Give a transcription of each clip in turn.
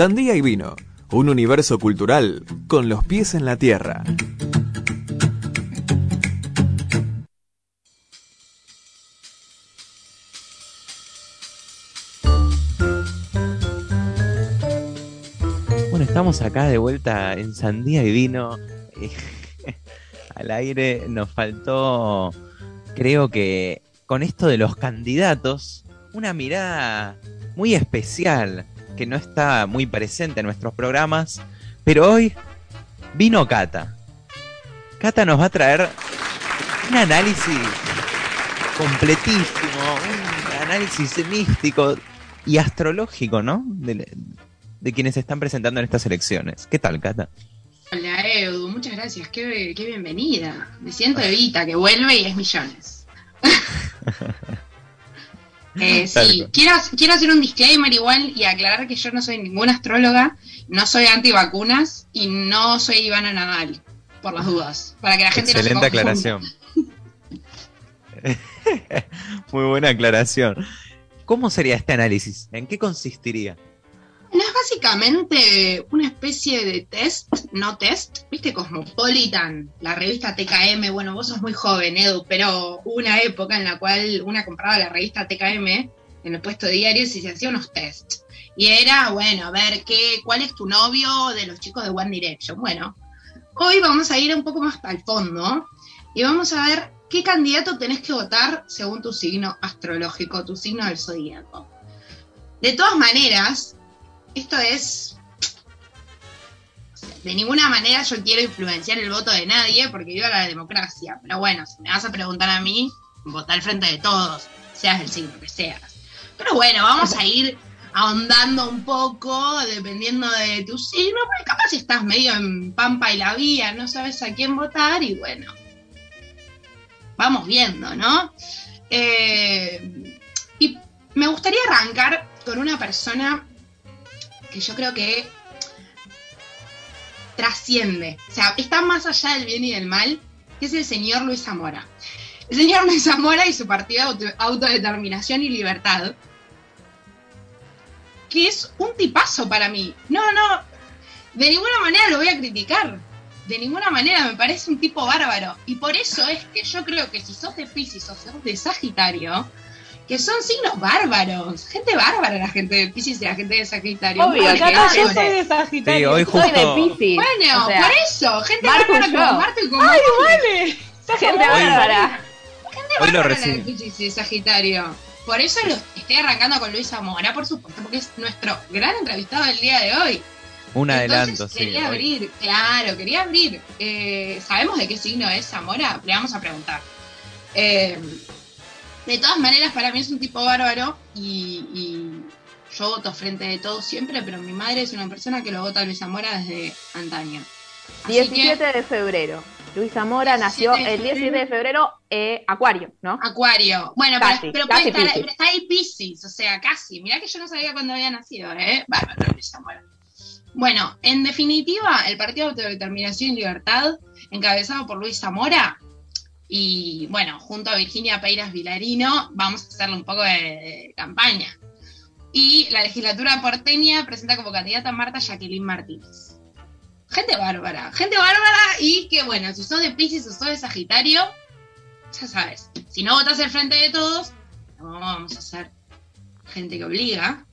Sandía y vino, un universo cultural con los pies en la tierra. Bueno, estamos acá de vuelta en Sandía y vino. Al aire nos faltó, creo que con esto de los candidatos, una mirada muy especial que no está muy presente en nuestros programas, pero hoy vino Cata. Cata nos va a traer un análisis completísimo, un análisis místico y astrológico, ¿no? De, de quienes se están presentando en estas elecciones. ¿Qué tal, Cata? Hola, Edu, muchas gracias, qué, qué bienvenida. Me siento Evita, que vuelve y es millones. Eh, sí, quiero, quiero hacer un disclaimer igual y aclarar que yo no soy ninguna astróloga, no soy antivacunas y no soy Ivana Nadal, por las dudas, para que la gente Excelente no se aclaración. Muy buena aclaración. ¿Cómo sería este análisis? ¿En qué consistiría? Básicamente una especie de test, no test, viste Cosmopolitan, la revista TKM, bueno, vos sos muy joven, Edu, pero una época en la cual una compraba la revista TKM en el puesto de diarios y se hacía unos tests. Y era, bueno, a ver, ¿qué, ¿cuál es tu novio de los chicos de One Direction? Bueno, hoy vamos a ir un poco más al fondo y vamos a ver qué candidato tenés que votar según tu signo astrológico, tu signo del zodíaco. De todas maneras, esto es. De ninguna manera yo quiero influenciar el voto de nadie porque viva la democracia. Pero bueno, si me vas a preguntar a mí, vota al frente de todos, seas el signo que seas. Pero bueno, vamos a ir ahondando un poco, dependiendo de tu signo, porque capaz estás medio en pampa y la vía, no sabes a quién votar y bueno, vamos viendo, ¿no? Eh, y me gustaría arrancar con una persona que yo creo que trasciende, o sea, está más allá del bien y del mal, que es el señor Luis Zamora. El señor Luis Zamora y su partido Auto Autodeterminación y Libertad, que es un tipazo para mí. No, no, de ninguna manera lo voy a criticar. De ninguna manera me parece un tipo bárbaro. Y por eso es que yo creo que si sos de Pisces o sos de Sagitario, que son signos bárbaros. Gente bárbara la gente de Pisces y la gente de Sagitario. Obvio, yo soy de Sagitario. Sí, hoy soy de justo- Pisces. Bueno, O sea, por eso, gente bárbara como. Marto y como ¡Ay, vale! Hoy- Gente bárbara. Gente Hoy lo bárbara la de. Piscis y de Sagitario. Por eso lo estoy arrancando con Luis Zamora, por supuesto, porque es nuestro gran entrevistado del día de hoy. Un Entonces, adelanto, sí. Quería hoy. abrir, claro, quería abrir. Eh, ¿Sabemos de qué signo es Zamora? Le vamos a preguntar. Eh, de todas maneras, para mí es un tipo bárbaro y, y yo voto frente de todos siempre, pero mi madre es una persona que lo vota a Luis Zamora desde antaño. Así 17 de febrero. Luis Zamora 17 nació el 17 de febrero, eh, Acuario, ¿no? Acuario. Bueno, Casi, pero, pero casi puede estar, Piscis. pero está ahí Pisces, o sea, casi. Mirá que yo no sabía cuándo había nacido, ¿eh? Bárbaro, Luis Zamora. Bueno, en definitiva, el Partido de Autodeterminación y Libertad, encabezado por Luis Zamora, y bueno, junto a Virginia Peiras Vilarino, vamos a hacerle un poco de, de campaña. Y la legislatura porteña presenta como candidata a Marta Jacqueline Martínez. Gente bárbara, gente bárbara y que bueno, si sos de Pisces o sos de Sagitario, ya sabes, si no votas el frente de todos, no vamos a ser gente que obliga,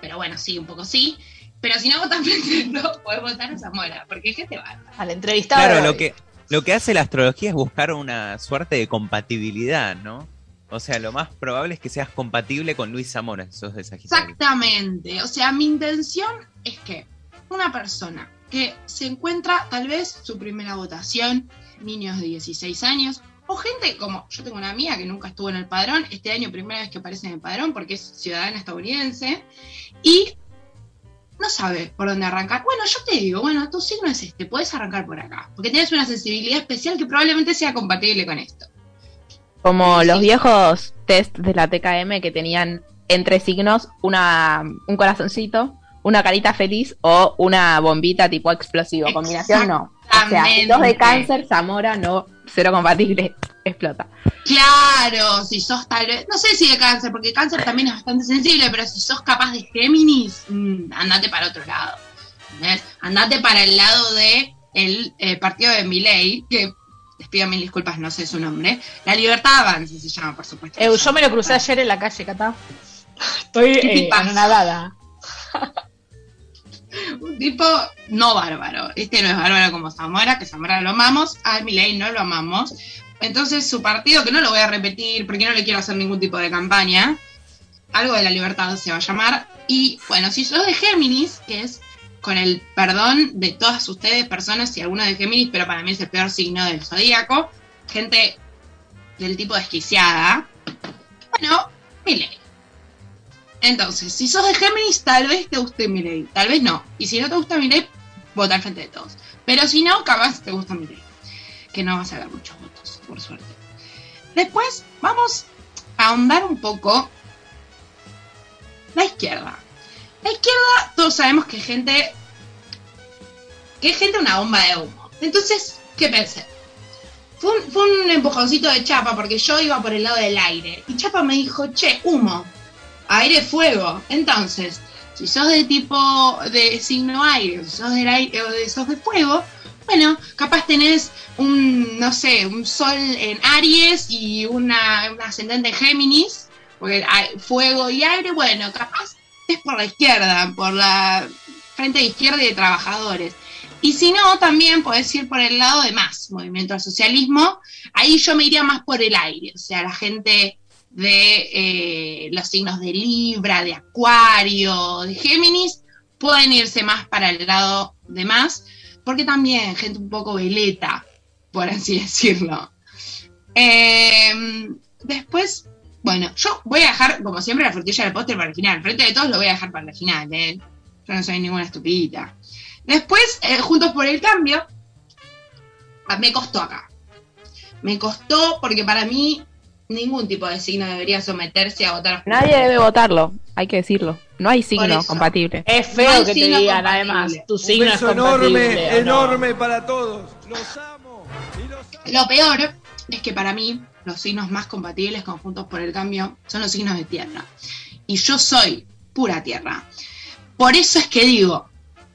pero bueno, sí, un poco sí. Pero si no votas frente de todos, podés votar a Zamora, porque es gente bárbara. Al entrevistado. Claro, lo que, lo que hace la astrología es buscar una suerte de compatibilidad, ¿no? O sea, lo más probable es que seas compatible con Luis Zamora, sos de Sagitario. Exactamente. O sea, mi intención es que una persona que se encuentra tal vez su primera votación, niños de 16 años, o gente como yo tengo una amiga que nunca estuvo en el padrón, este año primera vez que aparece en el padrón porque es ciudadana estadounidense, y no sabe por dónde arrancar. Bueno, yo te digo, bueno, tu signo es este, puedes arrancar por acá, porque tienes una sensibilidad especial que probablemente sea compatible con esto. Como los viejos test de la TKM que tenían entre signos una, un corazoncito, una carita feliz o una bombita tipo explosivo. Combinación no. O sea, sos de cáncer, Zamora no, cero compatible. Explota. Claro, si sos tal vez, no sé si de cáncer, porque cáncer también es bastante sensible, pero si sos capaz de Géminis, mm, andate para otro lado. ¿entendés? Andate para el lado de el eh, partido de Milei, que les pido mil disculpas, no sé su nombre. La Libertad Avance se llama, por supuesto. Eh, yo me lo crucé ayer en la calle, Cata. Estoy ¿Qué te eh, anonadada. Un tipo no bárbaro. Este no es bárbaro como Zamora, que Zamora lo amamos, a Milei no lo amamos. Entonces su partido, que no lo voy a repetir porque no le quiero hacer ningún tipo de campaña, algo de la libertad se va a llamar. Y bueno, si sos de Géminis, que es con el perdón de todas ustedes, personas y algunos de Géminis, pero para mí es el peor signo del zodíaco, gente del tipo desquiciada, bueno, Milei. Entonces, si sos de Géminis, tal vez te guste Milei, tal vez no. Y si no te gusta Milei, vota al frente de todos. Pero si no, capaz te gusta Milei. Que no vas a ver muchos votos, por suerte. Después, vamos a ahondar un poco la izquierda. La izquierda, todos sabemos que gente. que es gente una bomba de humo. Entonces, ¿qué pensé? Fue un, fue un empujoncito de Chapa porque yo iba por el lado del aire. Y Chapa me dijo, che, humo aire fuego. Entonces, si sos de tipo de signo aire, si sos del aire o de, sos de fuego, bueno, capaz tenés un, no sé, un sol en Aries y una, un ascendente en Géminis, porque hay fuego y aire, bueno, capaz es por la izquierda, por la frente de izquierda y de trabajadores. Y si no, también podés ir por el lado de más, movimiento al socialismo. Ahí yo me iría más por el aire, o sea, la gente de eh, los signos de Libra, de Acuario, de Géminis, pueden irse más para el lado de más, porque también gente un poco veleta, por así decirlo. Eh, después, bueno, yo voy a dejar, como siempre, la frutilla del póster para el final. Frente de todos lo voy a dejar para el final, ¿eh? Yo no soy ninguna estupidita. Después, eh, Juntos por el Cambio, ah, me costó acá. Me costó porque para mí ningún tipo de signo debería someterse a votar. Nadie debe votarlo, hay que decirlo. No hay signo compatible. Es No feo hay que te digan, compatible. además, tu Un signo es compatible. enorme, ¿o no? enorme para todos. Los amo. Y los amo. Lo peor es que para mí los signos más compatibles con Juntos por el Cambio son los signos de tierra. Y yo soy pura tierra. Por eso es que digo,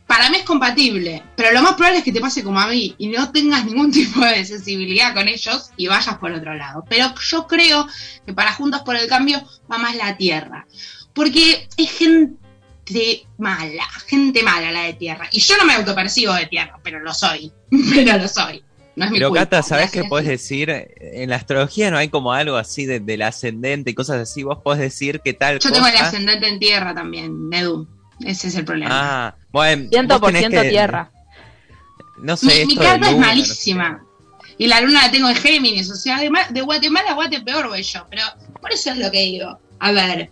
para mí es compatible, pero lo más probable es que te pase como a mí y no tengas ningún tipo de sensibilidad con ellos y vayas por otro lado. Pero yo creo que para Juntos por el Cambio va más la tierra. Porque es gente mala, gente mala la de tierra. Y yo no me autopercibo de tierra, pero lo soy. Pero lo soy. No es mi Pero culpa, Cata, ¿sabes gracias. qué puedes decir? En la astrología no hay como algo así de- del ascendente y cosas así. Vos podés decir que tal Yo cosa... tengo el ascendente en tierra también, Nedu. Ese es el problema. Ah, bueno. Ciento vos por tenés ciento que- tierra. No sé, mi, esto mi carta es luna, no sé. malísima. Y la luna la tengo en Géminis. O sea, de, de Guatemala a Guate peor voy yo. Pero por eso es lo que digo. A ver,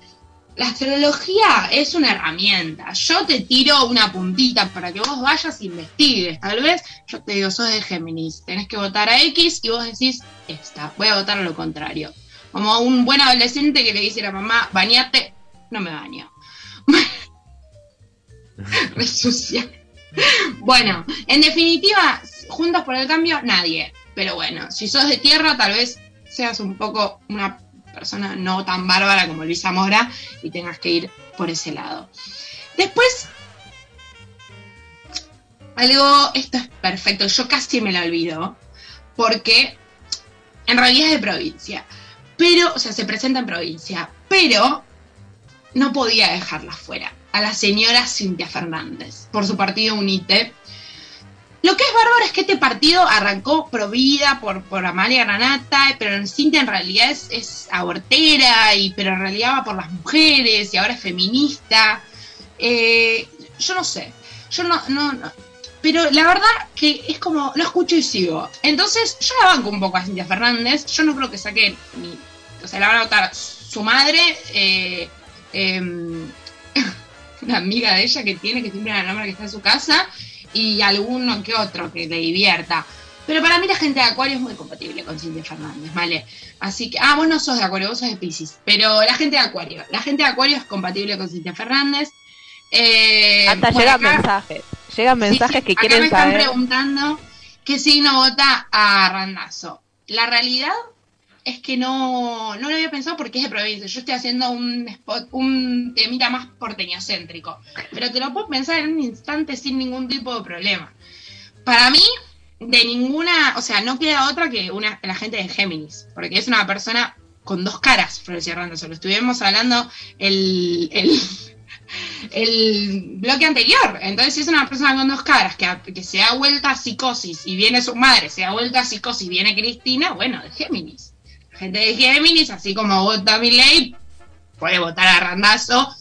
la astrología es una herramienta. Yo te tiro una puntita para que vos vayas e investigues. Tal vez yo te digo, sos de Géminis. Tenés que votar a X y vos decís, esta. Voy a votar a lo contrario. Como un buen adolescente que le dice a la mamá, bañate. No me baño. Re sucia. Bueno, en definitiva, juntos por el cambio, nadie. Pero bueno, si sos de tierra, tal vez seas un poco una persona no tan bárbara como Luisa Mora y tengas que ir por ese lado. Después, algo, esto es perfecto, yo casi me lo olvido, porque en realidad es de provincia, pero, o sea, se presenta en provincia, pero no podía dejarla fuera, a la señora Cintia Fernández, por su partido UNITE. Lo que es bárbaro es que este partido arrancó pro vida por, por Amalia Granata, pero Cintia en realidad es, es abortera, y, pero en realidad va por las mujeres y ahora es feminista. Eh, yo no sé, yo no, no, no. Pero la verdad que es como, lo escucho y sigo. Entonces, yo la banco un poco a Cintia Fernández. Yo no creo que saque ni. O sea, la van a votar su madre, eh, em, una amiga de ella que tiene, que siempre la nombra que está en su casa, y alguno que otro que le divierta. Pero para mí la gente de Acuario es muy compatible con Cintia Fernández, ¿vale? Así que, ah, vos no sos de Acuario, vos sos de Pisces. Pero la gente de Acuario, la gente de Acuario es compatible con Cintia Fernández. Eh, Hasta llegan acá- mensajes. Llegan mensajes sí, que acá quieren me están saber. preguntando qué signo vota a Randazo. La realidad es que no, no lo había pensado porque es de provincia. Yo estoy haciendo un spot, un temita más porteñocéntrico. Pero te lo puedo pensar en un instante sin ningún tipo de problema. Para mí, de ninguna, o sea, no queda otra que una, la gente de Géminis, porque es una persona con dos caras, Florencia Randazzo. Lo estuvimos hablando el, el, el bloque anterior. Entonces, si es una persona con dos caras que, que se da vuelta a psicosis y viene su madre, se da vuelta a psicosis y viene Cristina, bueno, de Géminis. Gente de Géminis, así como vota mi ley, puede votar a Randazo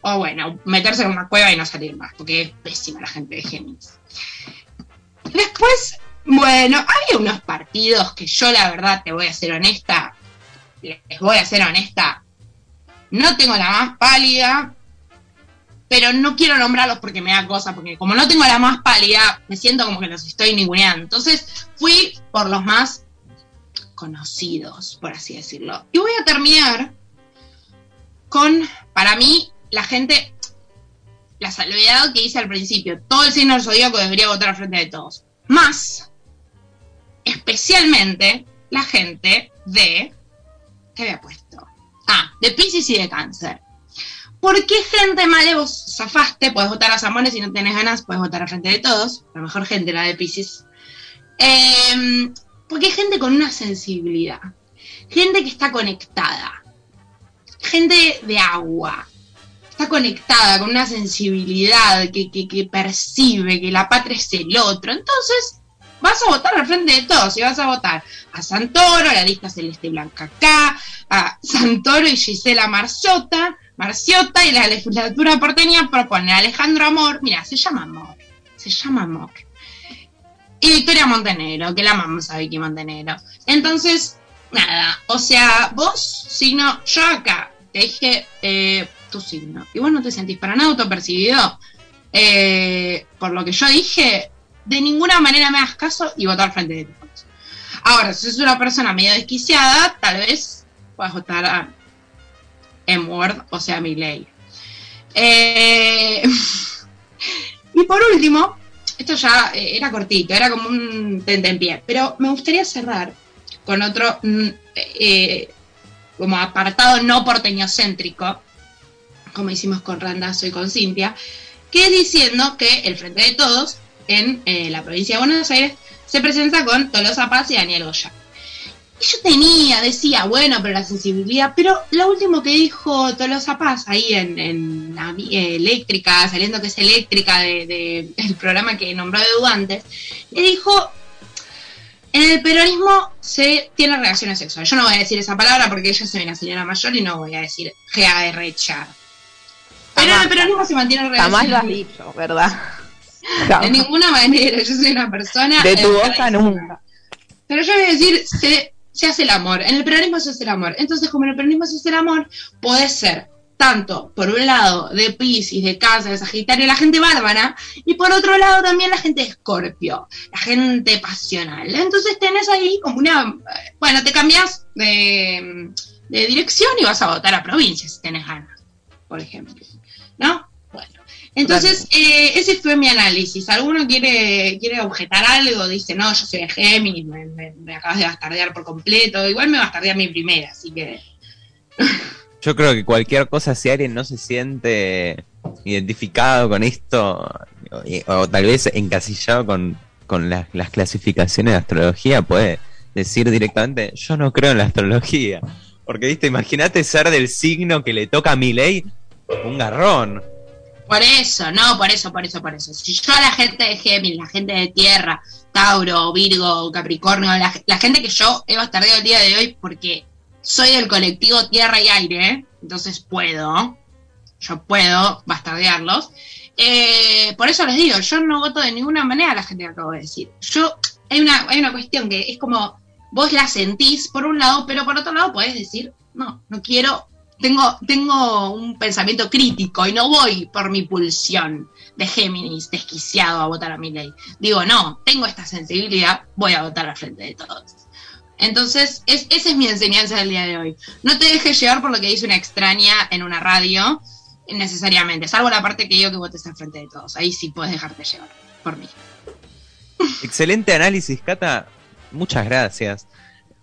o bueno, meterse en una cueva y no salir más, porque es pésima la gente de Géminis. Después, bueno, hay unos partidos que yo la verdad te voy a ser honesta, les voy a ser honesta, no tengo la más pálida, pero no quiero nombrarlos porque me da cosa, porque como no tengo la más pálida, me siento como que los estoy ninguneando. Entonces fui por los más conocidos, por así decirlo. Y voy a terminar con, para mí, la gente, la salvedad que hice al principio. Todo el signo del zodíaco debería votar al frente de todos. Más, especialmente, la gente de... ¿Qué había puesto? Ah, de Pisces y de Cáncer. ¿Por qué gente mala vos zafaste? Puedes votar a Samones si no tenés ganas, puedes votar al frente de todos. La mejor gente, la de Pisces. Eh, porque hay gente con una sensibilidad. Gente que está conectada. Gente de agua. Está conectada con una sensibilidad que, que, percibe que la patria es el otro. Entonces, vas a votar al frente de todos y vas a votar a Santoro, a la lista celeste blanca acá, a Santoro y Gisela Marciota, Marciota y la legislatura porteña propone a Alejandro Amor, mira, se llama Amor, se llama Amor. Y Victoria Montenegro, que la amamos a Vicky Montenegro. Entonces, nada, o sea, vos, signo, yo acá te dije eh, tu signo, y vos no te sentís para nada autopercibido, eh, por lo que yo dije, de ninguna manera me hagas caso y votar frente de todos. Ahora, si sos una persona medio desquiciada, tal vez puedas votar a M-Word, o sea, mi ley. Eh, y por último, esto ya eh, era cortito, era como un tentempié, pero me gustaría cerrar con otro mm, eh, como apartado no porteñocéntrico, como hicimos con Randazo y con Cintia, que es diciendo que el Frente de Todos en eh, la provincia de Buenos Aires se presenta con Tolosa Paz y Daniel Goya. Yo tenía, decía, bueno, pero la sensibilidad, pero lo último que dijo Tolosa Paz ahí en, en la, eh, Eléctrica, saliendo que es Eléctrica del de, el programa que nombró Edu antes, le dijo, en el peronismo se tiene relaciones sexuales. Yo no voy a decir esa palabra porque yo soy una señora mayor y no voy a decir GARCHAR. Pero en el peronismo se mantiene relaciones Jamás lo has dicho, ¿verdad? De ninguna manera, yo soy una persona... De tu eh, boca nunca. Pero yo voy a decir, se, se hace el amor. En el peronismo se hace el amor. Entonces, como en el peronismo se hace el amor, puede ser tanto, por un lado, de Pisces, de Cáncer, de Sagitario, la gente bárbara, y por otro lado también la gente de Escorpio, la gente pasional. Entonces tenés ahí como una... Bueno, te cambias de, dirección y vas a votar a provincia si tenés ganas, por ejemplo. ¿No? Entonces, eh, ese fue mi análisis. ¿Alguno quiere, quiere objetar algo? Dice, no, yo soy de Géminis, me, me, me acabas de bastardear por completo. Igual me bastardea mi primera, así que... Yo creo que cualquier cosa, si alguien no se siente identificado con esto, o, o tal vez encasillado con, con las, las clasificaciones de astrología, puede decir directamente, yo no creo en la astrología. Porque, viste, imagínate ser del signo que le toca a mi ley, un garrón. Por eso, no, por eso, por eso, por eso. Si yo a la gente de Géminis, la gente de Tierra, Tauro, Virgo, Capricornio, la, gente que yo he bastardeado el día de hoy porque soy del colectivo Tierra y Aire, entonces puedo, yo puedo bastardearlos. Eh, por eso les digo, yo no voto de ninguna manera a la gente que acabo de decir. Yo, hay una, hay una cuestión que es como, vos la sentís por un lado, pero por otro lado podés decir, no, no quiero, tengo, tengo un pensamiento crítico y no voy por mi pulsión de Géminis desquiciado a votar a mi ley. Digo, no, tengo esta sensibilidad, voy a votar al frente de todos. Entonces, es, esa es mi enseñanza del día de hoy. No te dejes llevar por lo que dice una extraña en una radio, necesariamente, salvo la parte que digo que votes al frente de todos. Ahí sí puedes dejarte llevar, por mí. Excelente análisis, Cata. Muchas gracias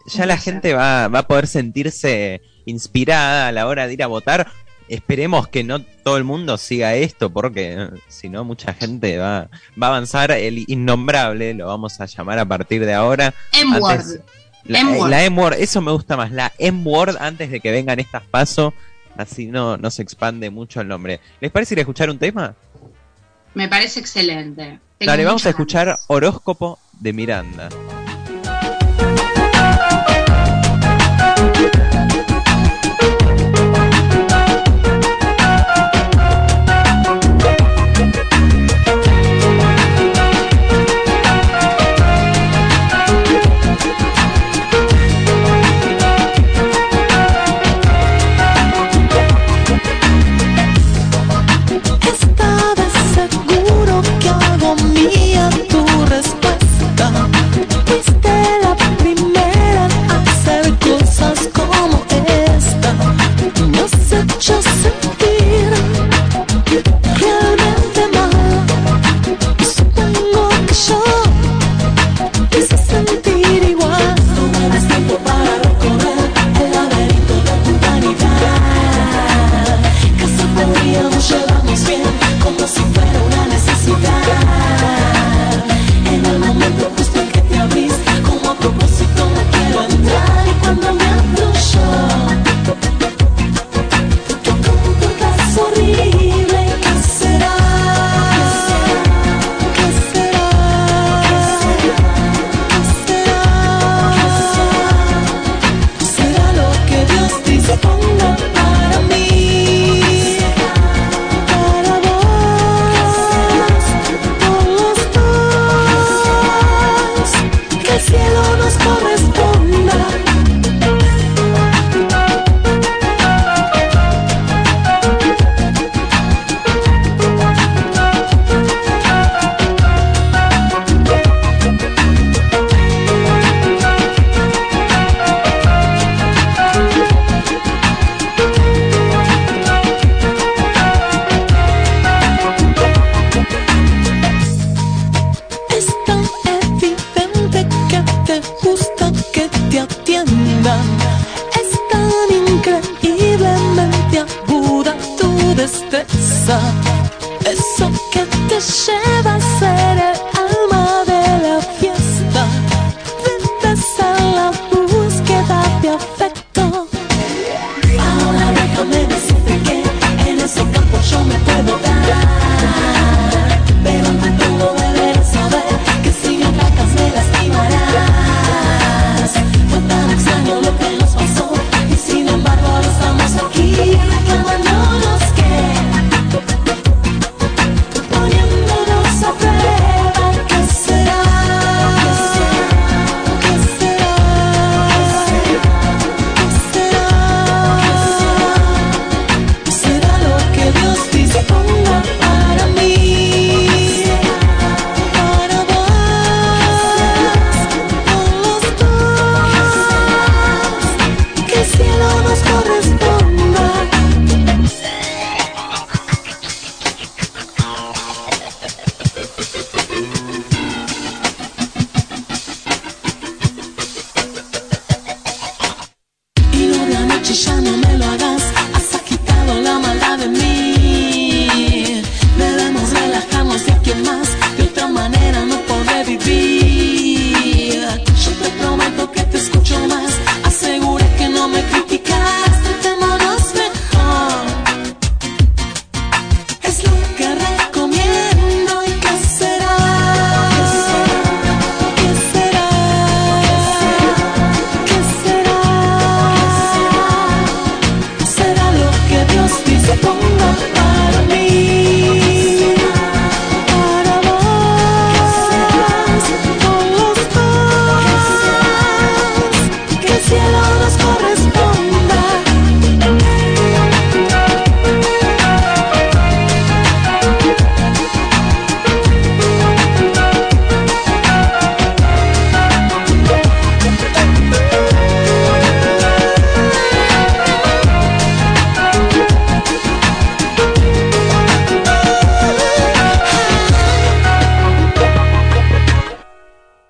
ya la gente va, va a poder sentirse inspirada a la hora de ir a votar. Esperemos que no todo el mundo siga esto, porque eh, si no, mucha gente va, va a avanzar. El innombrable lo vamos a llamar a partir de ahora. Antes, la eh, la M-Word, eso me gusta más. La M-Word antes de que vengan estas pasos. Así no, no se expande mucho el nombre. ¿Les parece ir a escuchar un tema? Me parece excelente. Tengo vamos a escuchar. Horóscopo de Miranda.